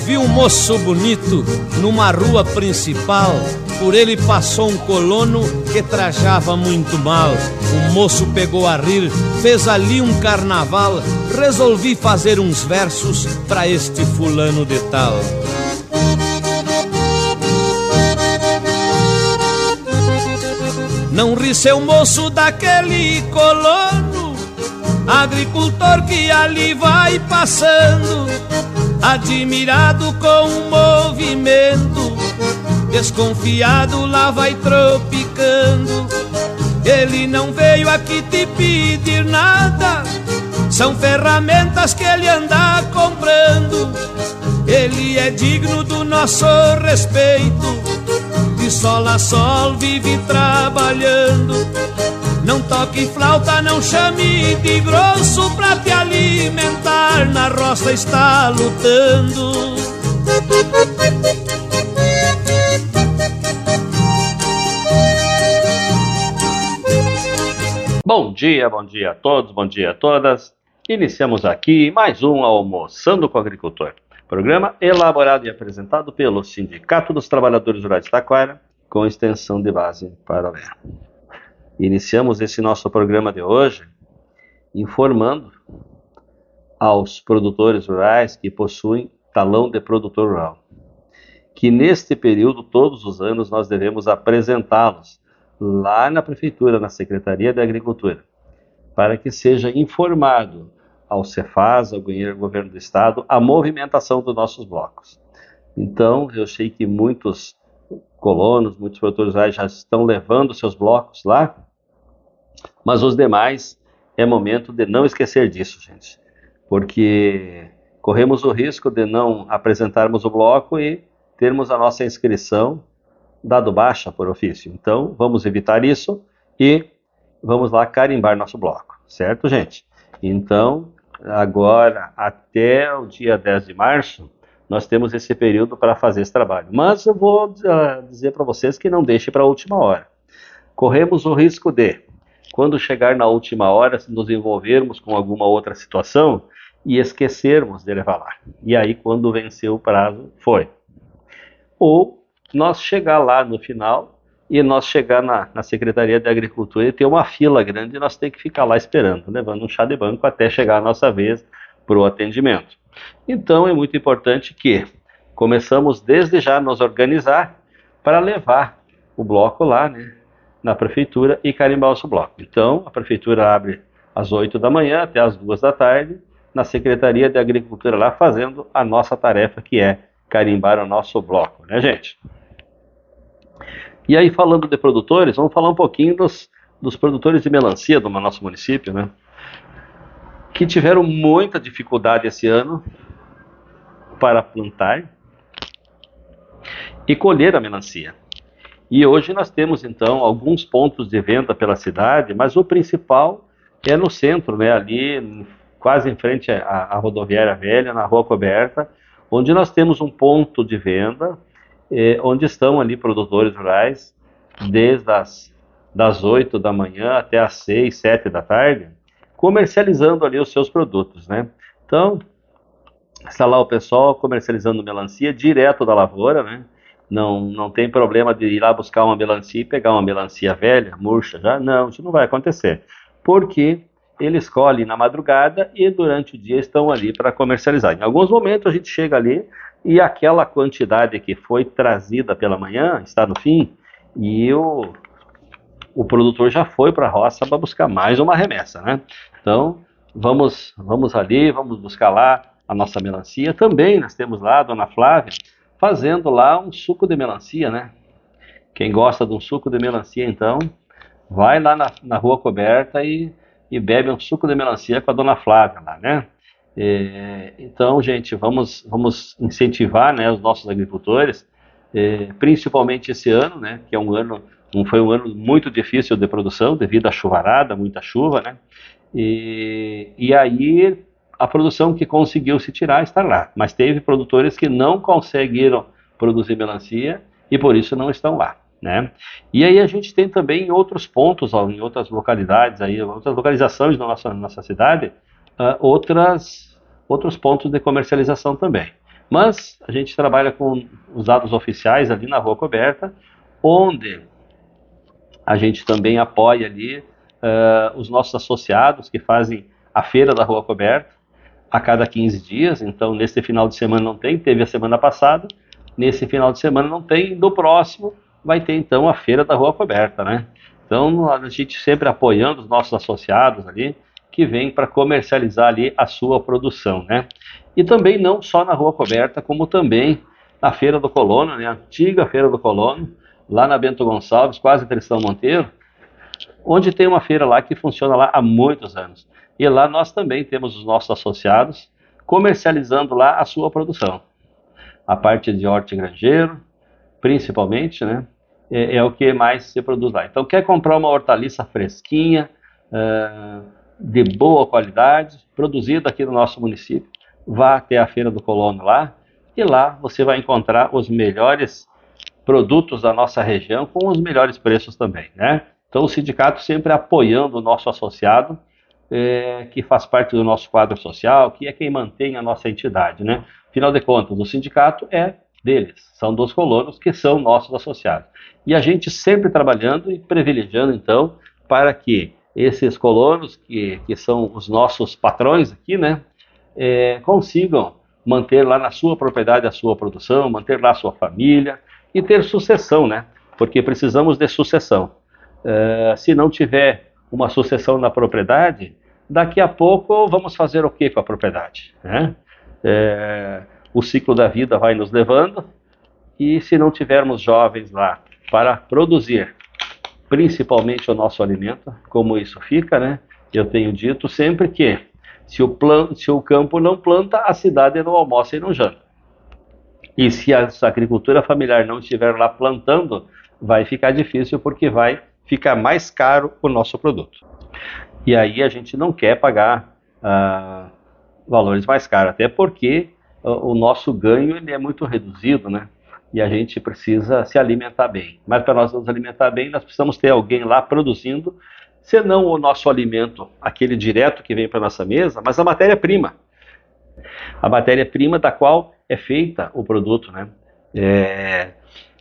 vi um moço bonito numa rua principal. Por ele passou um colono que trajava muito mal. O moço pegou a rir, fez ali um carnaval. Resolvi fazer uns versos para este fulano de tal. Não ri seu moço daquele colono, agricultor que ali vai passando, admirado com o movimento, desconfiado lá vai tropicando. Ele não veio aqui te pedir nada, são ferramentas que ele anda comprando. Ele é digno do nosso respeito de sol a sol vive trabalhando. Não toque flauta, não chame de grosso pra te alimentar. Na roça está lutando. Bom dia, bom dia a todos, bom dia a todas. Iniciamos aqui mais um Almoçando com o Agricultor. Programa elaborado e apresentado pelo Sindicato dos Trabalhadores Rurais de Taquara, com extensão de base para o Iniciamos esse nosso programa de hoje informando aos produtores rurais que possuem talão de produtor rural, que neste período, todos os anos, nós devemos apresentá-los lá na Prefeitura, na Secretaria de Agricultura, para que seja informado ao Cefaz, ao governo do estado, a movimentação dos nossos blocos. Então, eu sei que muitos colonos, muitos produtores rurais já estão levando seus blocos lá, mas os demais é momento de não esquecer disso, gente, porque corremos o risco de não apresentarmos o bloco e termos a nossa inscrição dado baixa por ofício. Então, vamos evitar isso e vamos lá carimbar nosso bloco, certo, gente? Então, agora até o dia 10 de março, nós temos esse período para fazer esse trabalho. Mas eu vou uh, dizer para vocês que não deixe para a última hora. Corremos o risco de, quando chegar na última hora, nos envolvermos com alguma outra situação e esquecermos de levar lá. E aí, quando venceu o prazo, foi. Ou nós chegar lá no final e nós chegar na, na Secretaria de Agricultura e ter uma fila grande e nós ter que ficar lá esperando, levando um chá de banco até chegar a nossa vez para o atendimento. Então é muito importante que começamos desde já a nos organizar para levar o bloco lá né, na prefeitura e carimbar o nosso bloco. Então a prefeitura abre às 8 da manhã até às 2 da tarde na Secretaria de Agricultura lá fazendo a nossa tarefa que é carimbar o nosso bloco, né gente? E aí, falando de produtores, vamos falar um pouquinho dos, dos produtores de melancia do nosso município, né? Que tiveram muita dificuldade esse ano para plantar e colher a melancia. E hoje nós temos então alguns pontos de venda pela cidade, mas o principal é no centro, né, ali quase em frente à, à rodoviária velha, na rua coberta, onde nós temos um ponto de venda eh, onde estão ali produtores rurais, desde as das 8 da manhã até as 6, 7 da tarde, comercializando ali os seus produtos, né? Então, está lá o pessoal comercializando melancia direto da lavoura, né? Não, não tem problema de ir lá buscar uma melancia e pegar uma melancia velha, murcha já. Não, isso não vai acontecer. Porque eles colhem na madrugada e durante o dia estão ali para comercializar. Em alguns momentos a gente chega ali e aquela quantidade que foi trazida pela manhã está no fim e o, o produtor já foi para a roça para buscar mais uma remessa, né? Então, vamos, vamos ali, vamos buscar lá a nossa melancia. Também nós temos lá a dona Flávia fazendo lá um suco de melancia, né? Quem gosta de um suco de melancia, então, vai lá na, na rua coberta e, e bebe um suco de melancia com a dona Flávia lá, né? É, então, gente, vamos, vamos incentivar né, os nossos agricultores, é, principalmente esse ano, né, que é um ano, um, foi um ano muito difícil de produção devido à chuvarada, muita chuva, né, e, e aí a produção que conseguiu se tirar está lá, mas teve produtores que não conseguiram produzir melancia e por isso não estão lá. Né? E aí a gente tem também em outros pontos, ó, em outras localidades, aí, outras localizações da nossa, nossa cidade, uh, outras, outros pontos de comercialização também. Mas a gente trabalha com os dados oficiais ali na Rua Coberta, onde a gente também apoia ali uh, os nossos associados que fazem a feira da Rua Coberta a cada 15 dias. Então, nesse final de semana não tem, teve a semana passada. Nesse final de semana não tem, no próximo vai ter então a feira da Rua Coberta, né? Então, a gente sempre apoiando os nossos associados ali, que vêm para comercializar ali a sua produção, né? E também não só na Rua Coberta, como também na Feira do Colono, né? A antiga Feira do Colono, lá na Bento Gonçalves, quase Tristão Monteiro, onde tem uma feira lá que funciona lá há muitos anos. E lá nós também temos os nossos associados comercializando lá a sua produção. A parte de hortigranjeiro, principalmente, né? é, é, o que mais se produz lá. Então, quer comprar uma hortaliça fresquinha, uh, de boa qualidade, produzida aqui no nosso município, vá até a Feira do Colono lá, e lá você vai encontrar os melhores produtos da nossa região com os melhores preços também, né? Então, o sindicato sempre apoiando o nosso associado, é, que faz parte do nosso quadro social, que é quem mantém a nossa entidade, né? Afinal de contas, o sindicato é deles, são dos colonos que são nossos associados. E a gente sempre trabalhando e privilegiando, então, para que esses colonos, que, que são os nossos patrões aqui, né, é, consigam manter lá na sua propriedade a sua produção, manter lá a sua família e ter sucessão, né? Porque precisamos de sucessão. É, se não tiver uma sucessão na propriedade, daqui a pouco vamos fazer o que com a propriedade? Né? É, o ciclo da vida vai nos levando, e se não tivermos jovens lá para produzir, principalmente o nosso alimento, como isso fica, né? Eu tenho dito sempre que se o, se o campo não planta, a cidade não almoça e não janta. E se a agricultura familiar não estiver lá plantando, vai ficar difícil porque vai ficar mais caro o nosso produto. E aí a gente não quer pagar ah, valores mais caros, até porque o nosso ganho ele é muito reduzido, né? E a gente precisa se alimentar bem. Mas para nós nos alimentar bem, nós precisamos ter alguém lá produzindo, se não o nosso alimento, aquele direto que vem para nossa mesa, mas a matéria-prima. A matéria-prima da qual é feita o produto, né? É,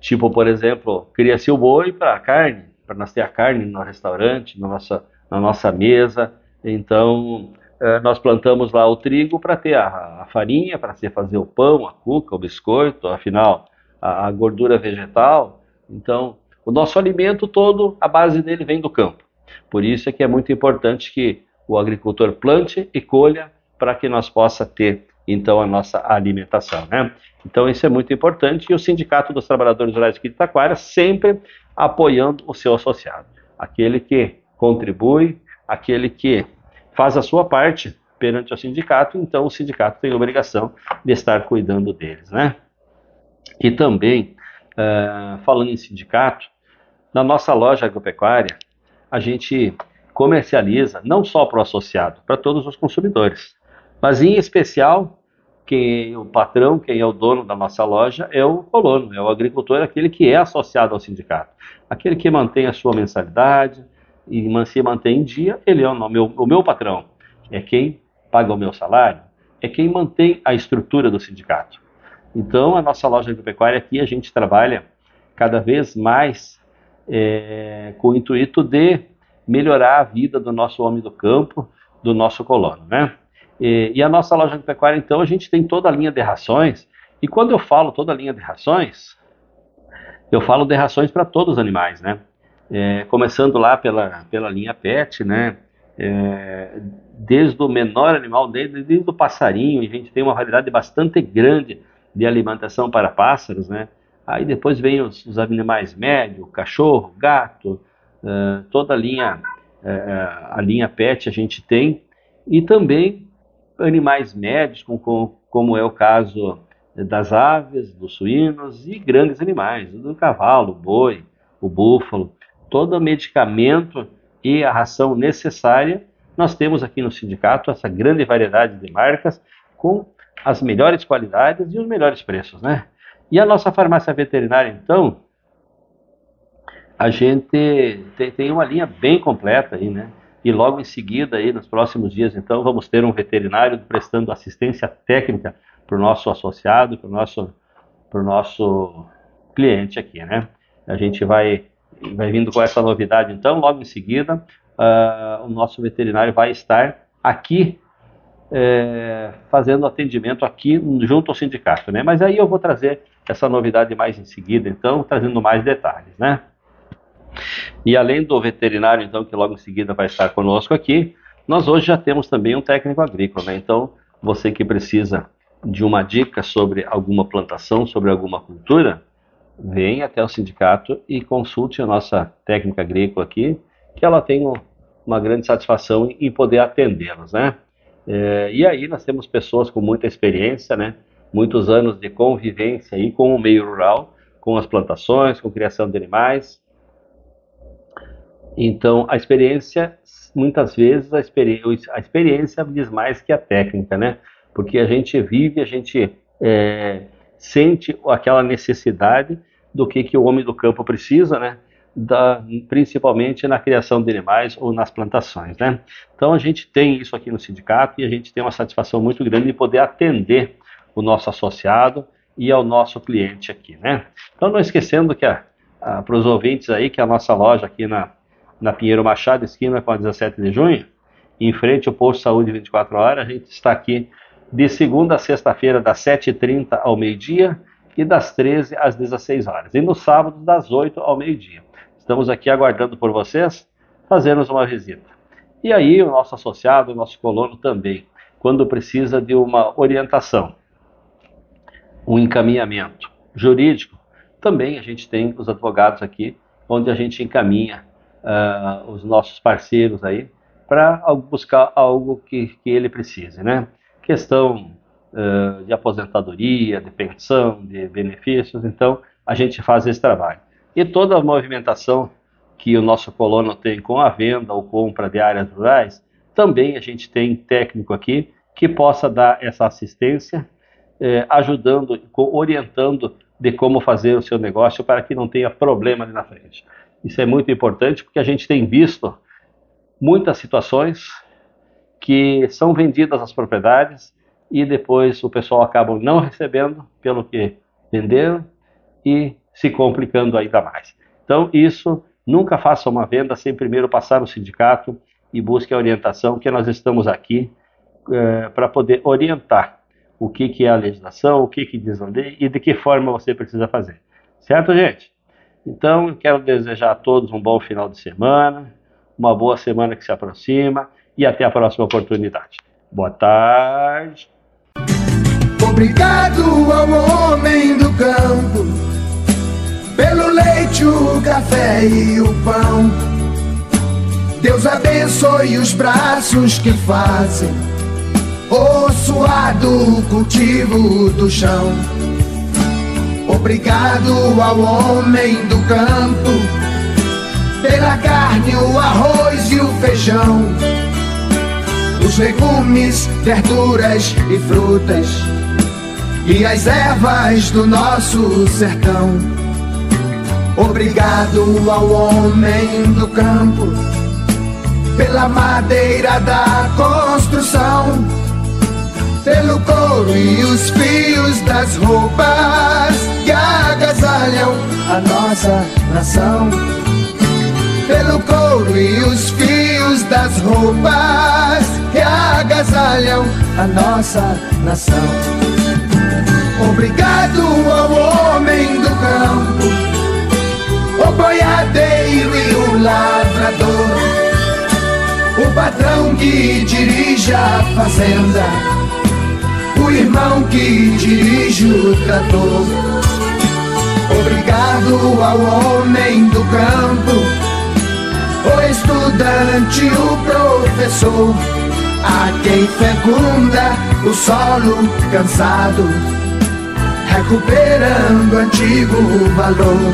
tipo, por exemplo, cria-se o boi para a carne, para nós ter a carne no restaurante, na nossa, na nossa mesa. Então, é, nós plantamos lá o trigo para ter a, a farinha, para se fazer o pão, a cuca, o biscoito, afinal, a, a, gordura vegetal. Então, o nosso alimento todo, a base dele vem do campo. Por isso é que é muito importante que o agricultor plante e colha para que nós possa ter, então, a nossa alimentação. Né? Então, isso é muito importante e o Sindicato dos Trabalhadores Rurais aqui de Itaquara sempre apoiando o seu associado. Aquele que contribui, aquele que faz a sua parte perante o sindicato, então o sindicato tem a obrigação de estar cuidando deles, né? E também, uh, falando em sindicato, na nossa loja agropecuária, a gente comercializa não só para o associado, para todos os consumidores, mas em especial quem o patrão, quem é o dono da nossa loja é o colono, é o agricultor, aquele que é associado ao sindicato, aquele que mantém a sua mensalidade, e se mantém em dia, ele é o meu, o meu patrão. É quem paga o meu salário, é quem mantém a estrutura do sindicato. Então, a nossa loja agropecuária aqui, a gente trabalha cada vez mais é, com o intuito de melhorar a vida do nosso homem do campo, do nosso colono, né? E, e a nossa loja agropecuária, então, a gente tem toda a linha de rações, e quando eu falo toda a linha de rações, eu falo de rações para todos os animais, né? É, começando lá pela, pela linha PET, né? É, desde o menor animal, desde, desde o passarinho, a gente tem uma variedade bastante grande de alimentação para pássaros, né? Aí depois vem os, os animais médios, cachorro, gato, uh, toda a linha, uh, a linha PET a gente tem, e também animais médios, como, como é o caso das aves, dos suínos e grandes animais, do cavalo, boi, o búfalo todo o medicamento e a ração necessária, nós temos aqui no sindicato essa grande variedade de marcas com as melhores qualidades e os melhores preços, né? E a nossa farmácia veterinária, então, a gente tem, uma linha bem completa aí, né? E logo em seguida, aí, nos próximos dias, então, vamos ter um veterinário prestando assistência técnica para o nosso associado, para o nosso, nosso cliente aqui, né? A gente vai, vai vindo com essa novidade, então, logo em seguida, uh, o nosso veterinário vai estar aqui é, fazendo atendimento aqui junto ao sindicato, né? Mas aí eu vou trazer essa novidade mais em seguida, então, trazendo mais detalhes, né? E além do veterinário, então, que logo em seguida vai estar conosco aqui, nós hoje já temos também um técnico agrícola, né? Então, você que precisa de uma dica sobre alguma plantação, sobre alguma cultura, vem até o sindicato e consulte a nossa técnica agrícola aqui, que ela tem uma grande satisfação em poder atendê-los, né? É, e aí nós temos pessoas com muita experiência, né? Muitos anos de convivência aí com o meio rural, com as plantações, com criação de animais. Então, a experiência, muitas vezes, a, experi a experiência diz mais que a técnica, né? Porque a gente vive, a gente é, sente aquela necessidade do que, que o homem do campo precisa, né? Da, principalmente na criação de animais ou nas plantações, né? Então a gente tem isso aqui no sindicato e a gente tem uma satisfação muito grande de poder atender o nosso associado e ao nosso cliente aqui, né? Então não esquecendo que para os ouvintes aí que a nossa loja aqui na, na Pinheiro Machado, esquina com a 17 de junho, em frente ao posto de saúde 24 horas, a gente está aqui de segunda a sexta-feira das 7h30 ao meio-dia e das 13 às 16 horas. E no sábado, das 8 ao meio-dia. Estamos aqui aguardando por vocês fazermos uma visita. E aí, o nosso associado, o nosso colono também, quando precisa de uma orientação, um encaminhamento jurídico, também a gente tem os advogados aqui, onde a gente encaminha uh, os nossos parceiros aí para buscar algo que, que ele precise, né? Questão de aposentadoria, de pensão, de benefícios. Então, a gente faz esse trabalho. E toda a movimentação que o nosso colono tem com a venda ou compra de áreas rurais, também a gente tem técnico aqui que possa dar essa assistência, eh, ajudando, orientando de como fazer o seu negócio para que não tenha problema ali na frente. Isso é muito importante porque a gente tem visto muitas situações que são vendidas as propriedades e depois o pessoal acaba não recebendo pelo que venderam e se complicando ainda mais. Então, isso, nunca faça uma venda sem primeiro passar no sindicato e busque a orientação, que nós estamos aqui é, para poder orientar o que, que é a legislação, o que, que diz a lei e de que forma você precisa fazer. Certo, gente? Então, quero desejar a todos um bom final de semana, uma boa semana que se aproxima e até a próxima oportunidade. Boa tarde. Obrigado ao homem do campo, pelo leite, o café e o pão. Deus abençoe os braços que fazem o suado cultivo do chão. Obrigado ao homem do campo, pela carne, o arroz e o feijão, os legumes, verduras e frutas e as ervas do nosso sertão. Obrigado ao homem do campo pela madeira da construção, pelo couro e os fios das roupas que agasalham a nossa nação. Pelo couro e os fios das roupas que agasalham a nossa nação. Obrigado ao homem do campo, o boiadeiro e o lavrador, o patrão que dirige a fazenda, o irmão que dirige o trator. Obrigado ao homem do campo, o estudante, o professor, a quem fecunda o solo cansado recuperando antigo valor.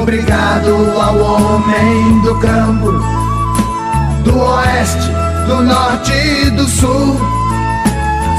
Obrigado ao homem do campo, do oeste, do norte e do sul,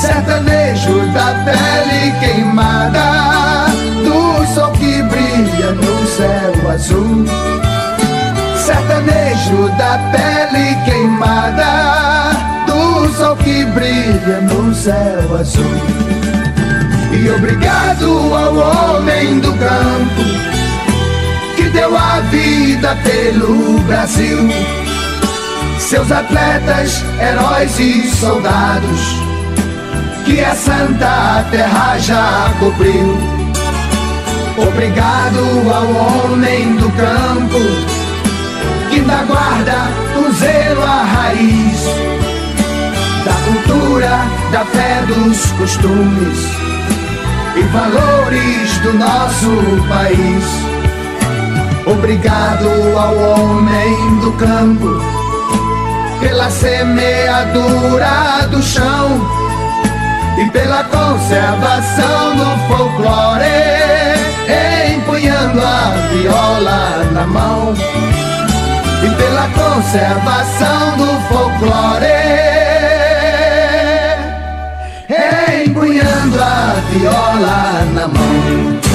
sertanejo da pele queimada, do sol que brilha no céu azul. Sertanejo da pele queimada, do sol que brilha no céu azul. Obrigado ao homem do campo que deu a vida pelo Brasil. Seus atletas, heróis e soldados que a santa terra já cobriu. Obrigado ao homem do campo que da guarda o zelo a raiz da cultura, da fé dos costumes e valores do nosso país. Obrigado ao homem do campo pela semeadura do chão e pela conservação do folclore, empunhando a viola na mão e pela conservação do folclore, empunhando viola na mão.